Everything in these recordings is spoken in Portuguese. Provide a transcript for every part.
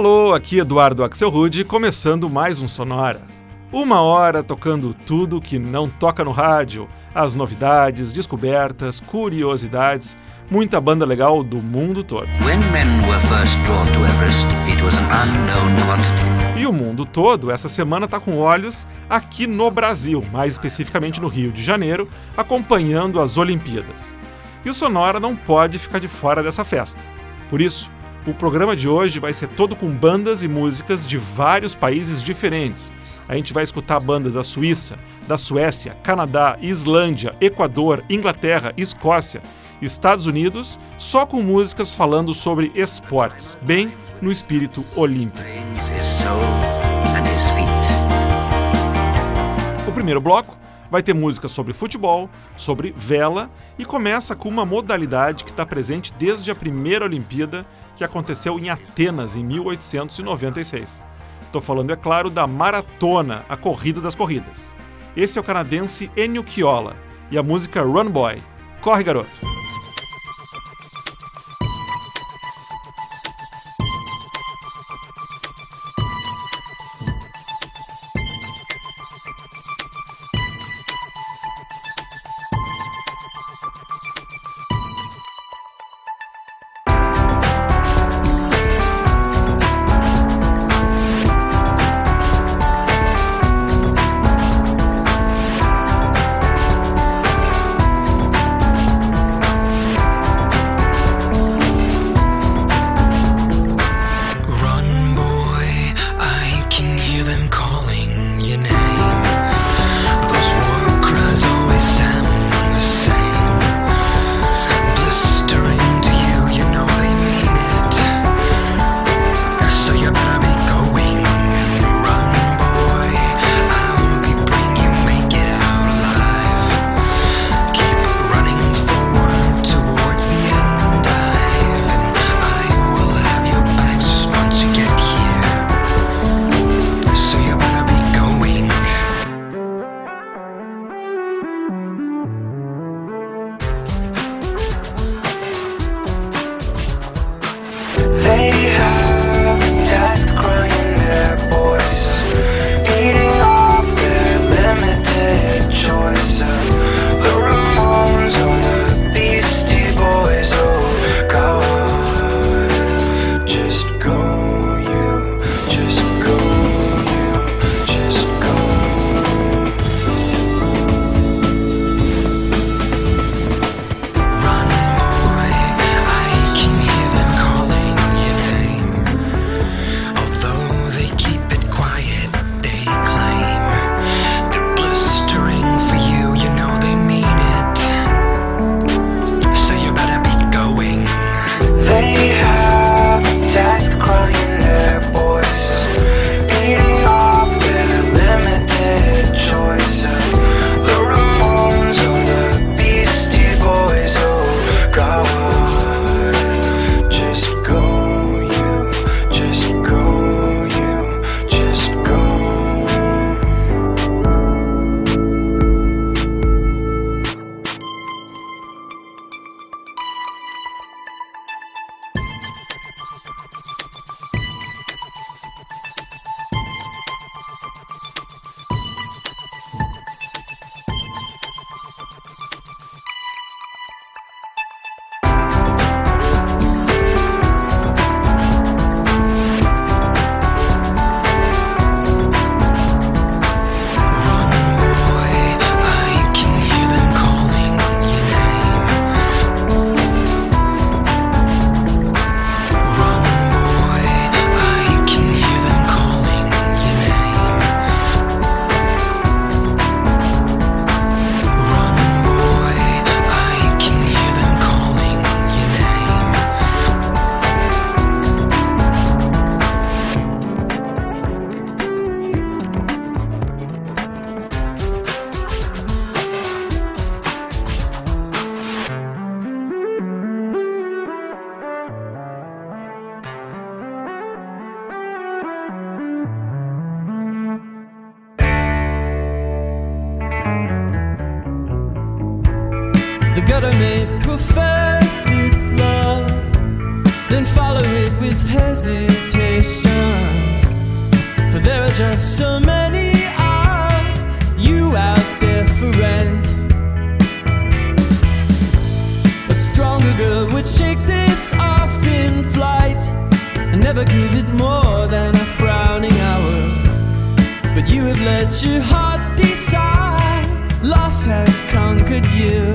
Alô, aqui Eduardo Axel Rude, começando mais um Sonora. Uma hora tocando tudo que não toca no rádio, as novidades, descobertas, curiosidades, muita banda legal do mundo todo. E o mundo todo, essa semana, está com olhos aqui no Brasil, mais especificamente no Rio de Janeiro, acompanhando as Olimpíadas. E o Sonora não pode ficar de fora dessa festa. Por isso, o programa de hoje vai ser todo com bandas e músicas de vários países diferentes a gente vai escutar bandas da Suíça, da Suécia, Canadá, Islândia, Equador, Inglaterra, Escócia, Estados Unidos, só com músicas falando sobre esportes, bem no espírito olímpico. O primeiro bloco vai ter música sobre futebol, sobre vela e começa com uma modalidade que está presente desde a primeira Olimpíada que aconteceu em Atenas em 1896. Estou falando, é claro, da maratona, a corrida das corridas. Esse é o canadense Ennio Chiola e a música Run Boy. Corre, garoto! The government profess its love, then follow it with hesitation. For there are just so many of you out there for rent. A stronger girl would shake this off in flight and never give it more than a frowning hour. But you have let your heart decide, loss has conquered you.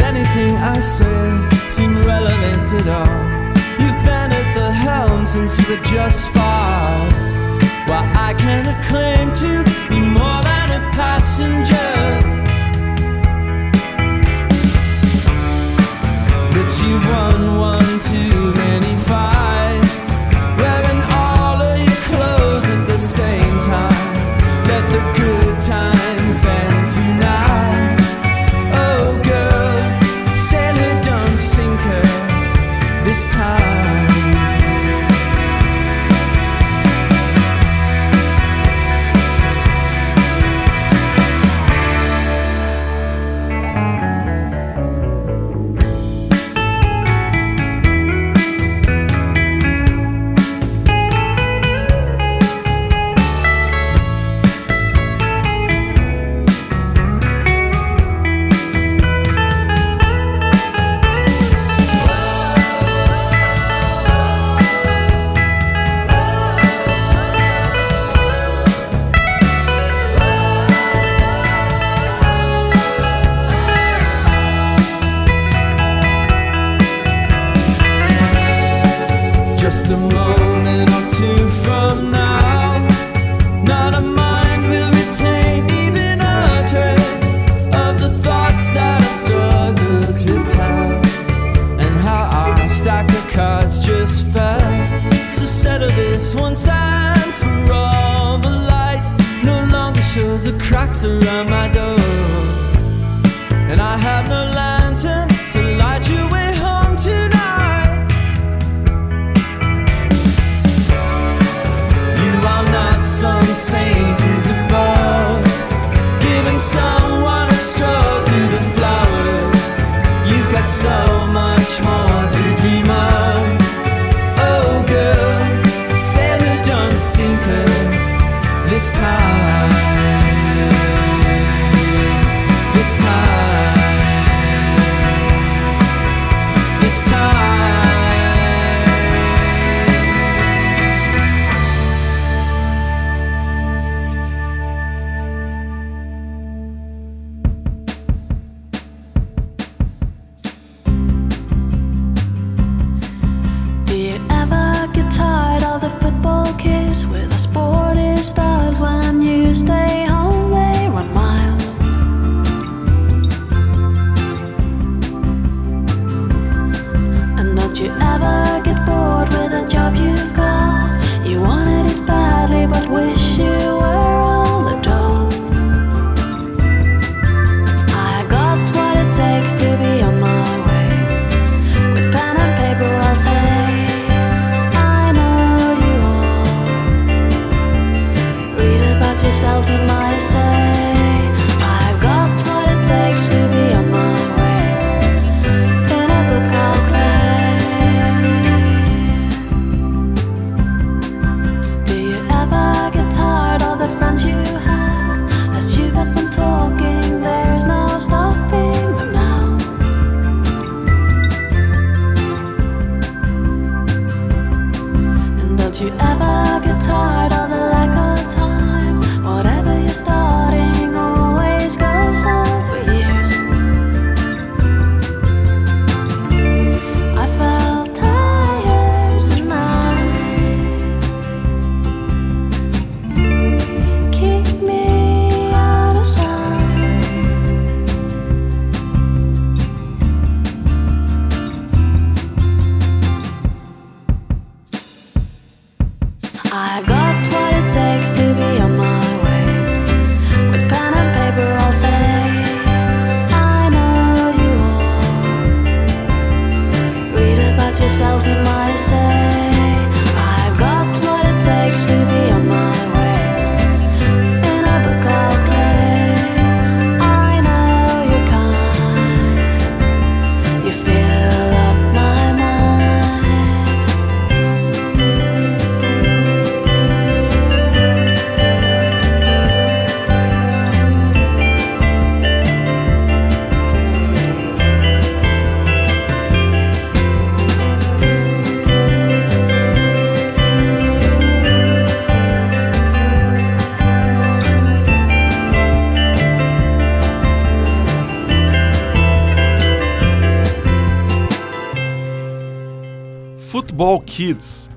Does anything I say seem relevant at all? You've been at the helm since you were just five. While I can't claim to be more than a passenger. But you've won one too many fights, wearing all of your clothes at the same time. Let the good times end tonight. time.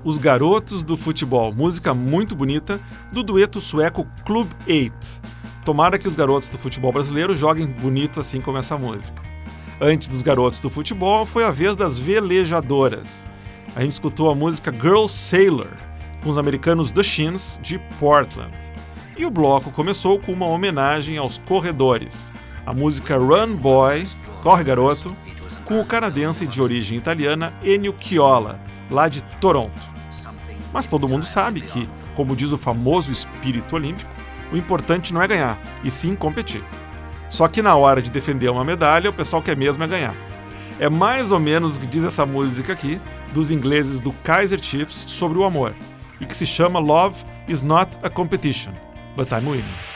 Os Garotos do Futebol, música muito bonita do dueto sueco Club 8. Tomara que os garotos do futebol brasileiro joguem bonito assim como essa música. Antes dos garotos do futebol, foi a vez das velejadoras. A gente escutou a música Girl Sailor, com os americanos The Shins, de Portland. E o bloco começou com uma homenagem aos corredores, a música Run Boy, Corre Garoto, com o canadense de origem italiana Ennio Chiola, lá de Toronto. Mas todo mundo sabe que, como diz o famoso espírito olímpico, o importante não é ganhar, e sim competir. Só que na hora de defender uma medalha, o pessoal quer mesmo é ganhar. É mais ou menos o que diz essa música aqui, dos ingleses do Kaiser Chiefs sobre o amor, e que se chama Love is not a competition, but I'm winning.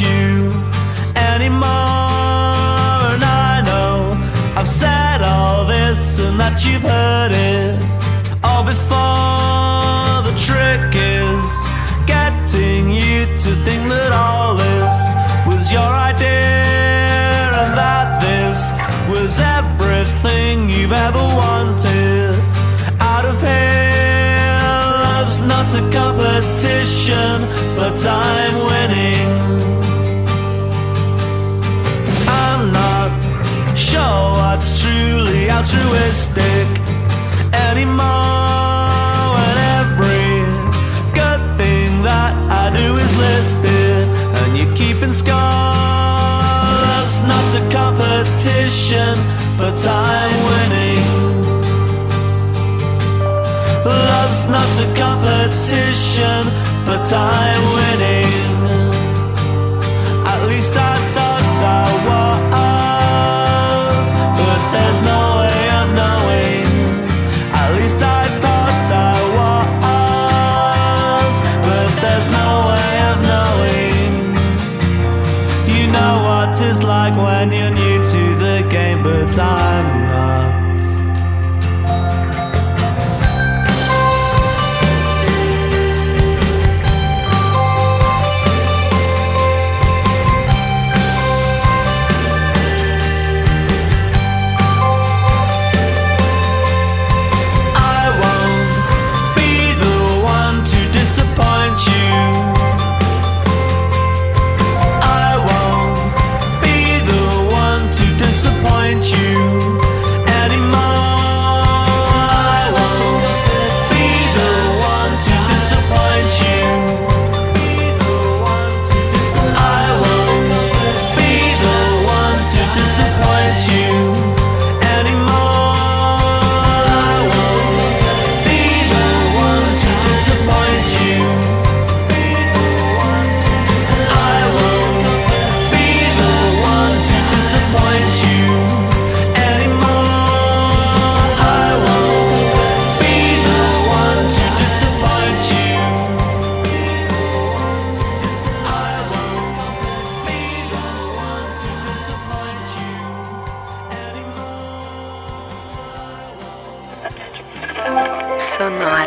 You anymore. And I know I've said all this and that you've heard it all before. The trick is getting you to think that all this was your idea and that this was everything you've ever wanted out of here. Love's not a competition, but I'm winning. Altruistic anymore. And every good thing that I do is listed, and you're keeping score. Love's not a competition, but I'm winning. Love's not a competition, but I'm winning.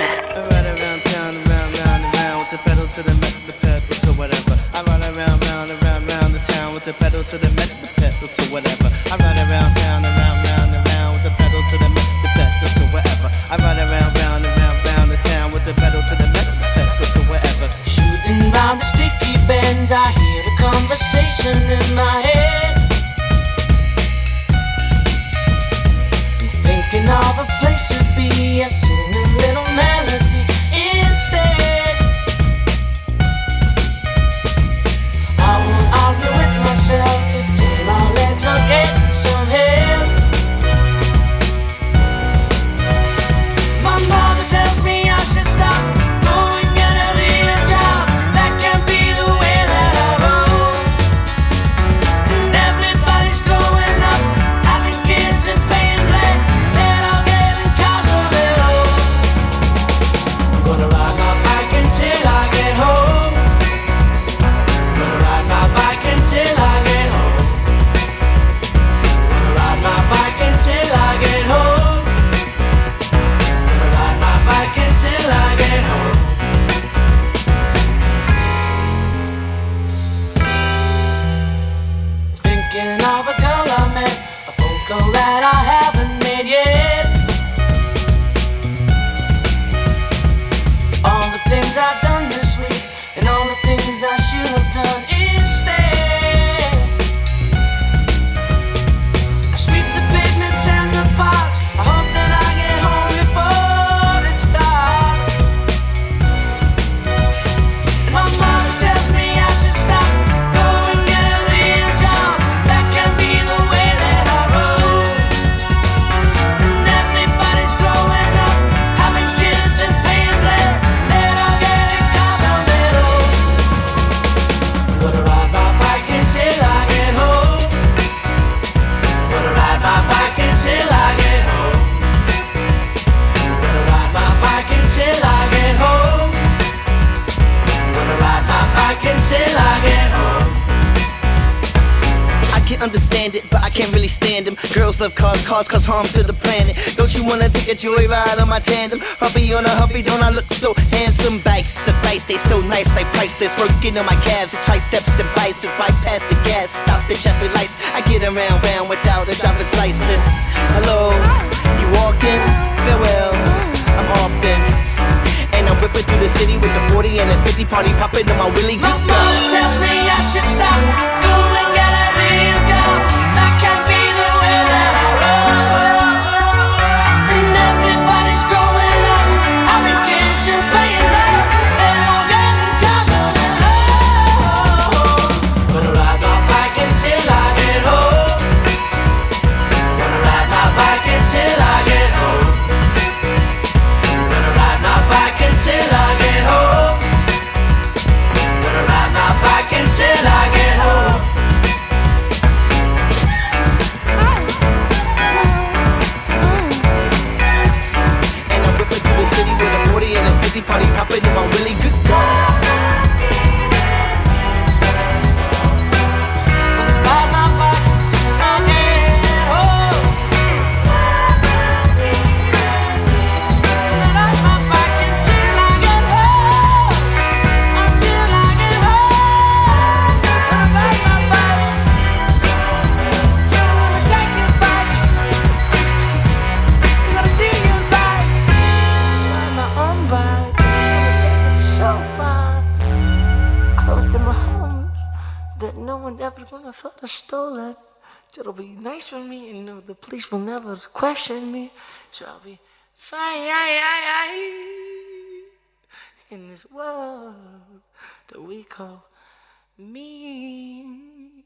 I run around town, around, round, and round with the pedal to the metal, the pedal to whatever. I run around, round, and round, the town with the pedal to the metal, the pedal to whatever. I run around town, around, round, and round with the pedal to the metal, the pedal to whatever. I run around, round, and round, the town with the pedal to the metal, the pedal to whatever. The sticky bends, I hear conversation in my. you leave flashing me. Shall we fly in this world that we call me?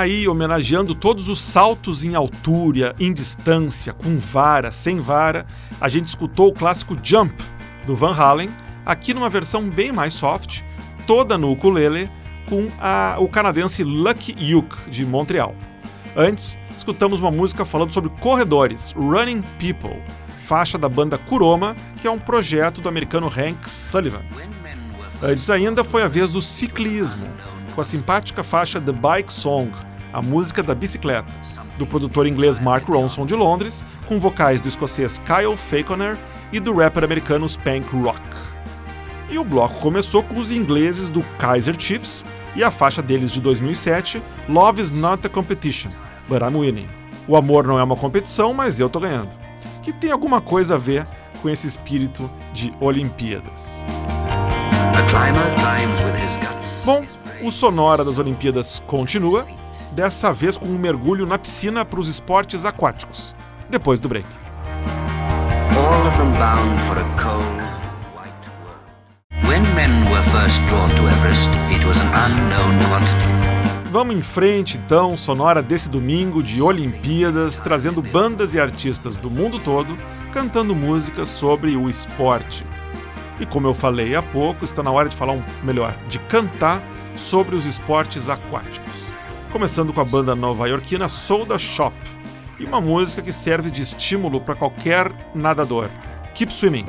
Aí, homenageando todos os saltos em altura, em distância, com vara, sem vara, a gente escutou o clássico Jump, do Van Halen, aqui numa versão bem mais soft, toda no ukulele, com a, o canadense Lucky Luke, de Montreal. Antes, escutamos uma música falando sobre corredores, Running People, faixa da banda Kuroma, que é um projeto do americano Hank Sullivan. Antes ainda foi a vez do ciclismo, com a simpática faixa The Bike Song, a música da bicicleta, do produtor inglês Mark Ronson de Londres, com vocais do escocês Kyle Falconer e do rapper americano Spank Rock. E o bloco começou com os ingleses do Kaiser Chiefs e a faixa deles de 2007, Love is not a competition, but I'm winning. O amor não é uma competição, mas eu tô ganhando. Que tem alguma coisa a ver com esse espírito de Olimpíadas. Bom, o Sonora das Olimpíadas continua, dessa vez com um mergulho na piscina para os esportes aquáticos, depois do break. Vamos em frente então, sonora desse domingo de Olimpíadas, trazendo bandas e artistas do mundo todo cantando músicas sobre o esporte. E como eu falei há pouco, está na hora de falar um melhor, de cantar sobre os esportes aquáticos. Começando com a banda nova-iorquina Soda Shop e uma música que serve de estímulo para qualquer nadador. Keep Swimming.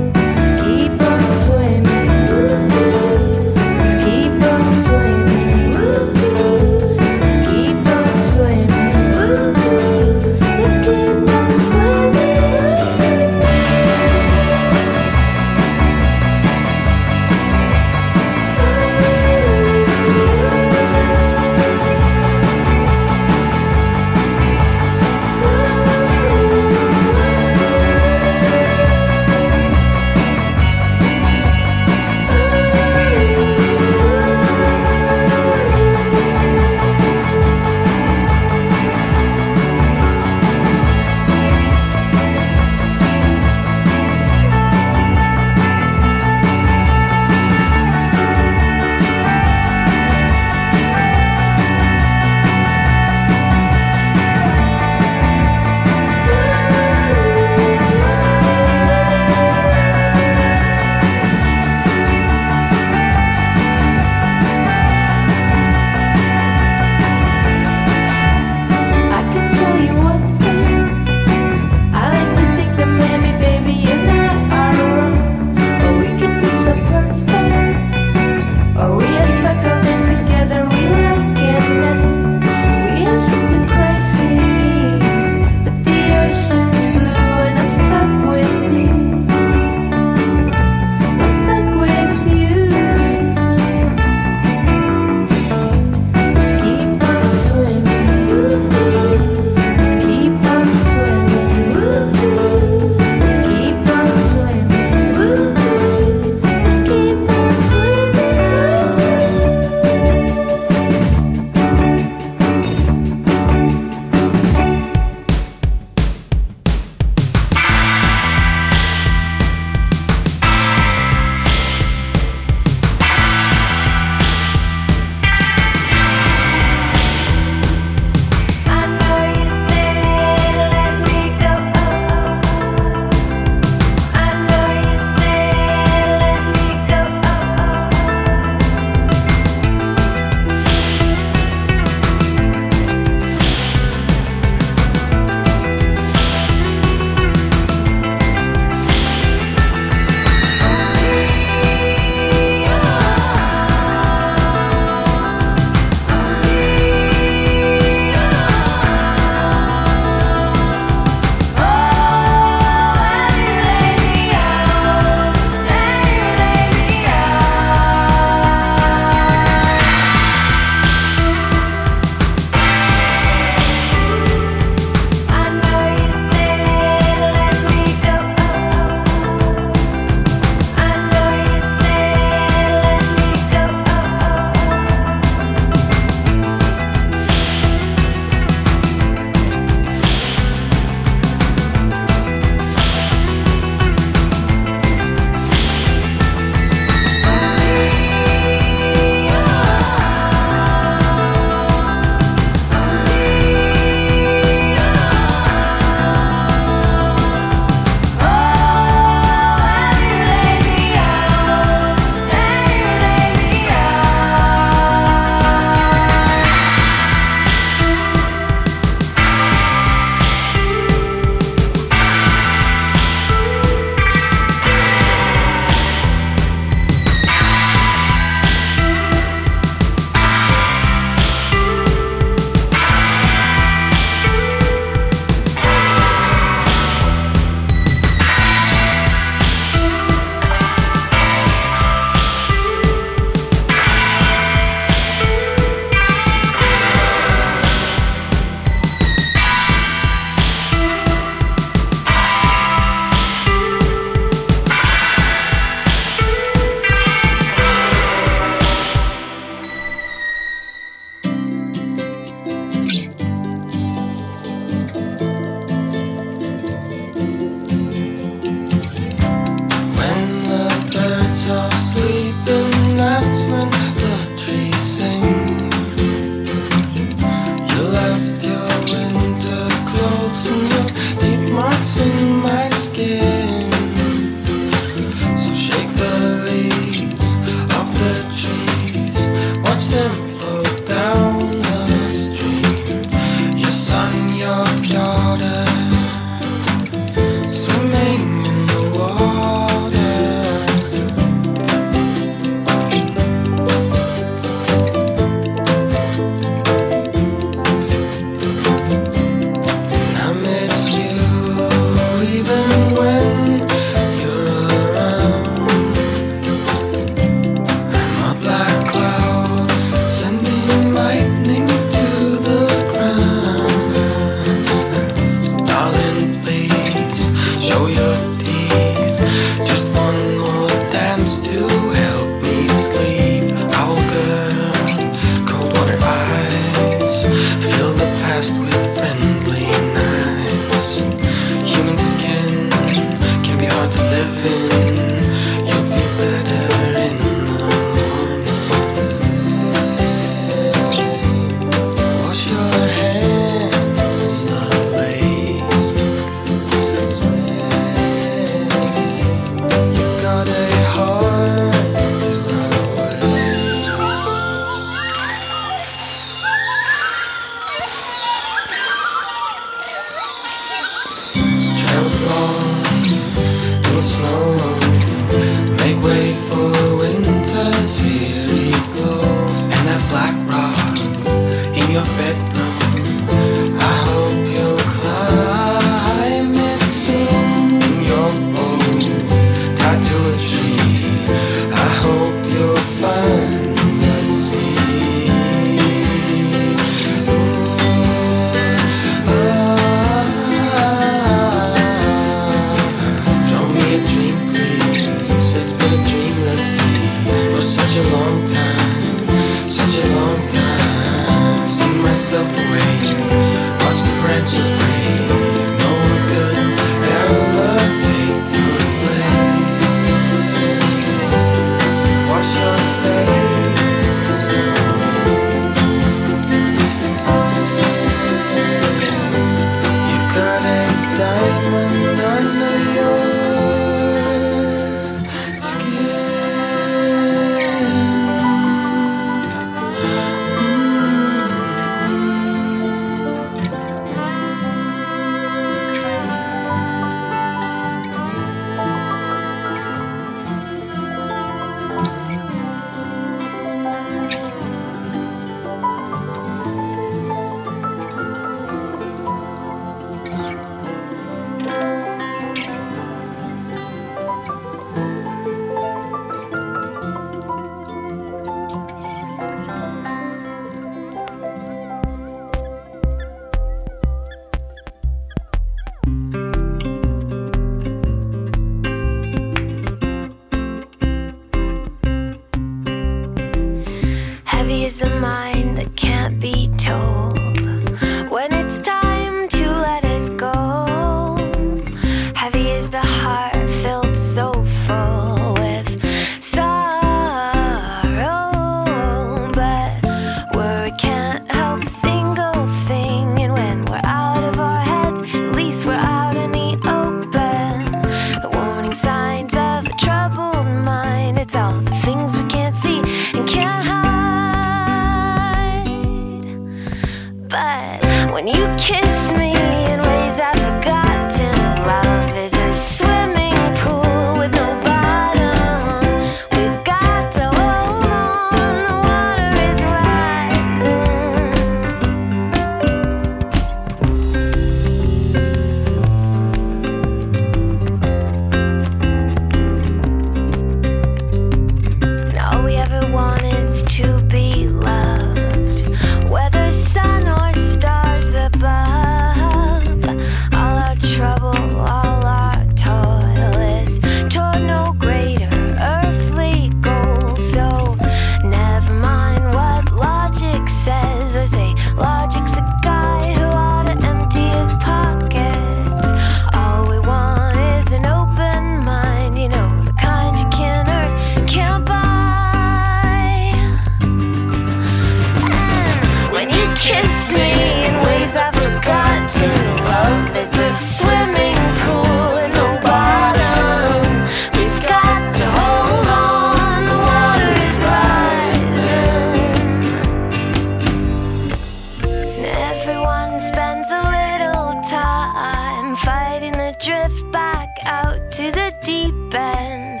deep end.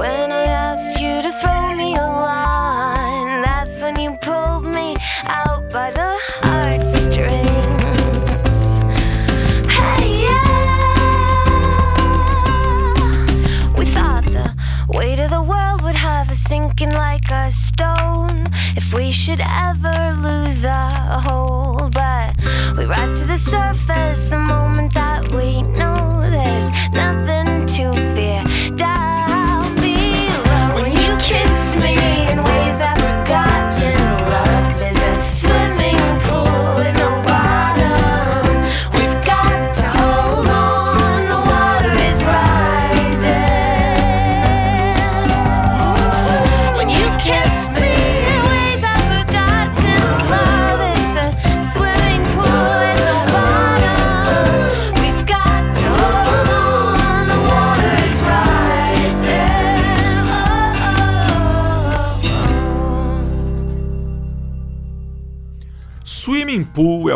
When I asked you to throw me a line, that's when you pulled me out by the heartstrings. Hey, yeah. We thought the weight of the world would have us sinking like a stone if we should ever lose our hold, but we rise to the surface.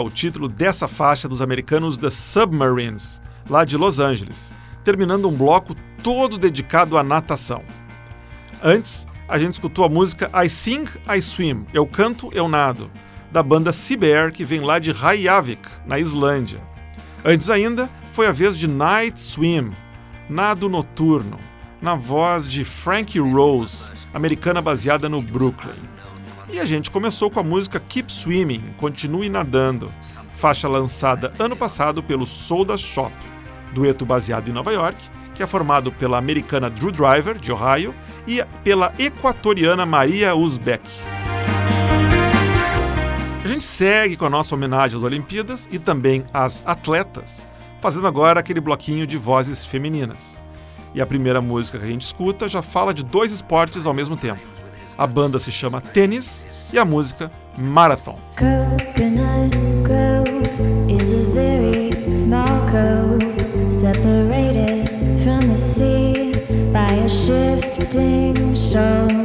o título dessa faixa dos americanos The Submarines, lá de Los Angeles, terminando um bloco todo dedicado à natação. Antes, a gente escutou a música I Sing, I Swim, Eu Canto, Eu Nado, da banda Sea que vem lá de Reykjavik, na Islândia. Antes ainda, foi a vez de Night Swim, Nado Noturno, na voz de Frankie Rose, americana baseada no Brooklyn. E a gente começou com a música Keep Swimming, Continue Nadando, faixa lançada ano passado pelo Soda Shop, dueto baseado em Nova York, que é formado pela americana Drew Driver, de Ohio, e pela equatoriana Maria Uzbek. A gente segue com a nossa homenagem às Olimpíadas e também às atletas, fazendo agora aquele bloquinho de vozes femininas. E a primeira música que a gente escuta já fala de dois esportes ao mesmo tempo. A banda se chama Tênis e a música Marathon. Separated from the sea by a shifting shore.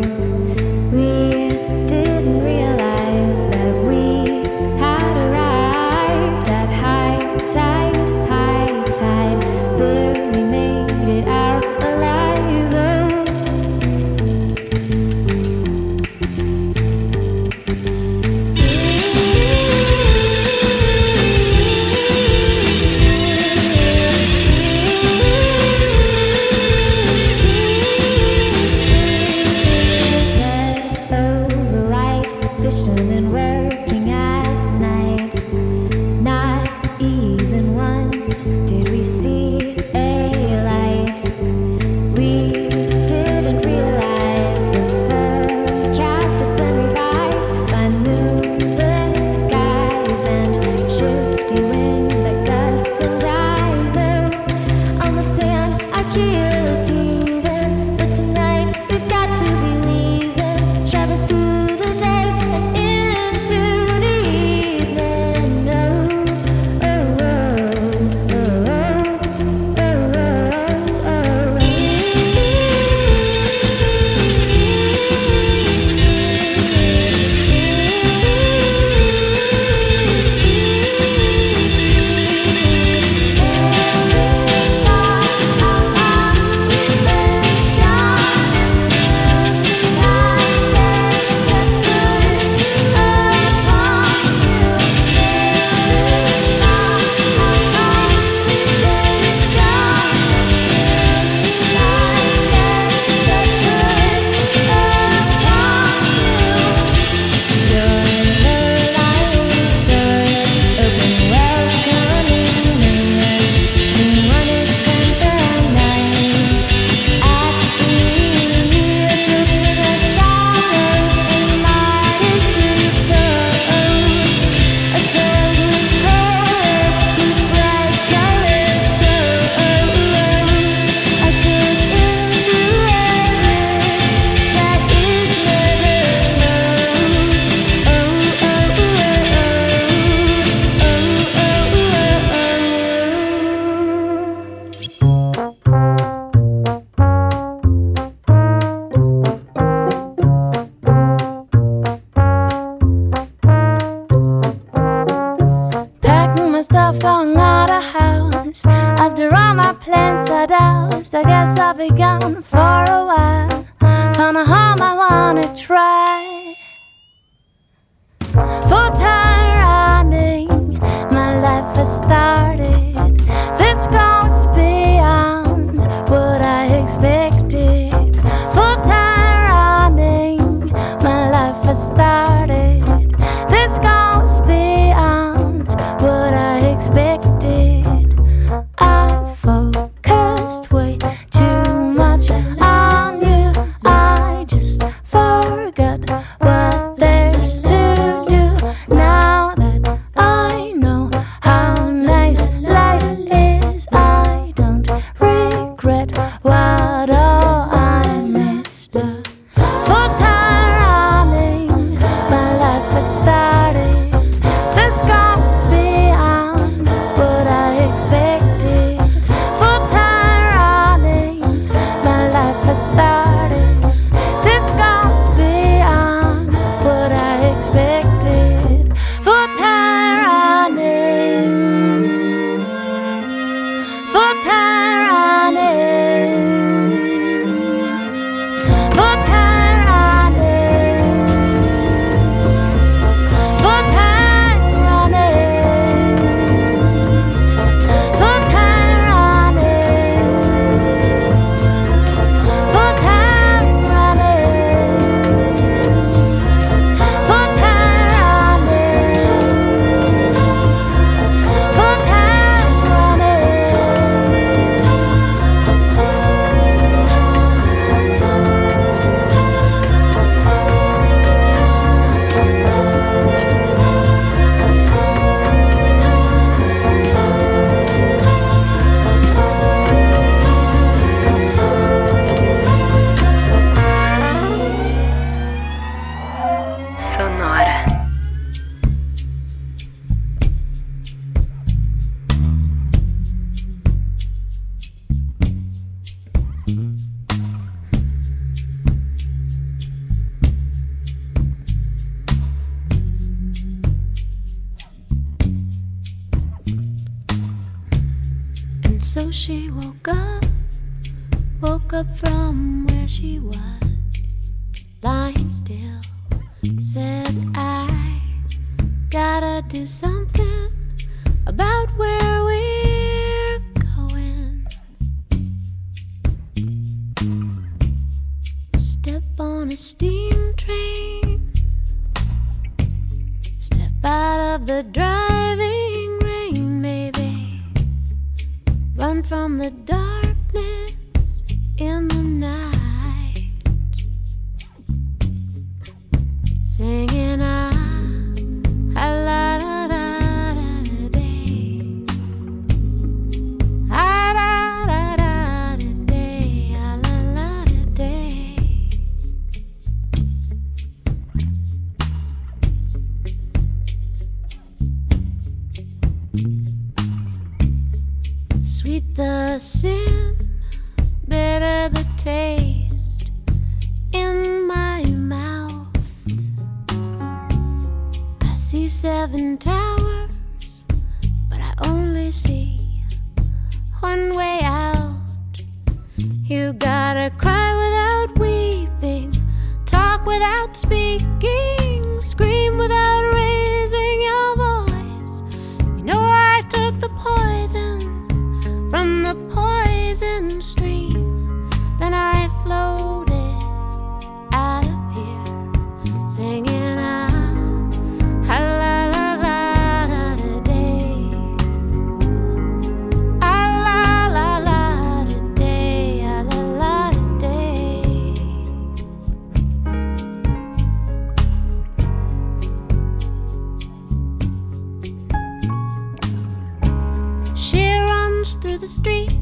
stars. Sweet the sin, bitter the taste in my mouth. I see seven towers, but I only see one way out. street.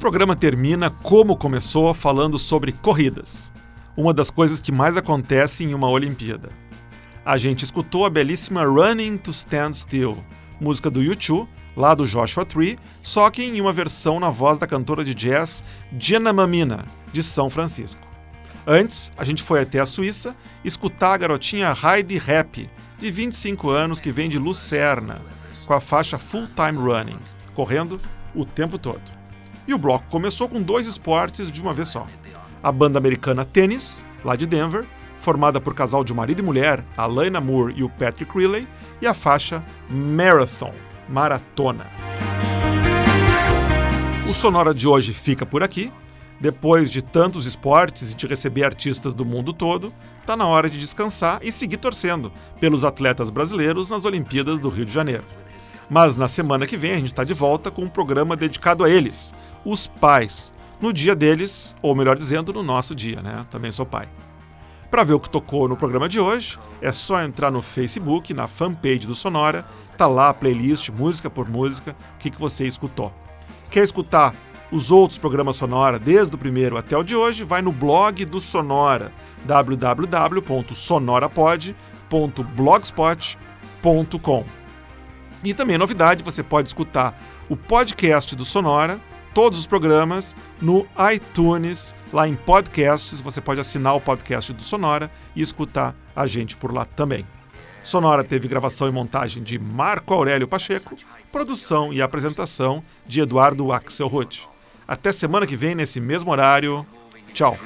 Programa termina como começou, falando sobre corridas. Uma das coisas que mais acontece em uma Olimpíada. A gente escutou a belíssima Running to Stand Still, música do U2, lá do Joshua Tree, só que em uma versão na voz da cantora de jazz Jenna Mamina, de São Francisco. Antes, a gente foi até a Suíça escutar a garotinha Heidi Rapp, de 25 anos, que vem de Lucerna, com a faixa Full Time Running, correndo o tempo todo. E o bloco começou com dois esportes de uma vez só. A banda americana Tênis, lá de Denver, formada por casal de marido e mulher, a Lana Moore e o Patrick Riley, e a faixa Marathon, Maratona. O Sonora de hoje fica por aqui. Depois de tantos esportes e de receber artistas do mundo todo, tá na hora de descansar e seguir torcendo pelos atletas brasileiros nas Olimpíadas do Rio de Janeiro. Mas na semana que vem a gente está de volta com um programa dedicado a eles, os pais, no dia deles, ou melhor dizendo, no nosso dia, né? Também sou pai. Para ver o que tocou no programa de hoje, é só entrar no Facebook, na fanpage do Sonora, tá lá a playlist, música por música, o que, que você escutou. Quer escutar os outros programas Sonora, desde o primeiro até o de hoje, vai no blog do Sonora, www.sonorapod.blogspot.com. E também novidade, você pode escutar o podcast do Sonora, todos os programas, no iTunes, lá em podcasts. Você pode assinar o podcast do Sonora e escutar a gente por lá também. Sonora teve gravação e montagem de Marco Aurélio Pacheco, produção e apresentação de Eduardo Axelrod. Até semana que vem, nesse mesmo horário. Tchau.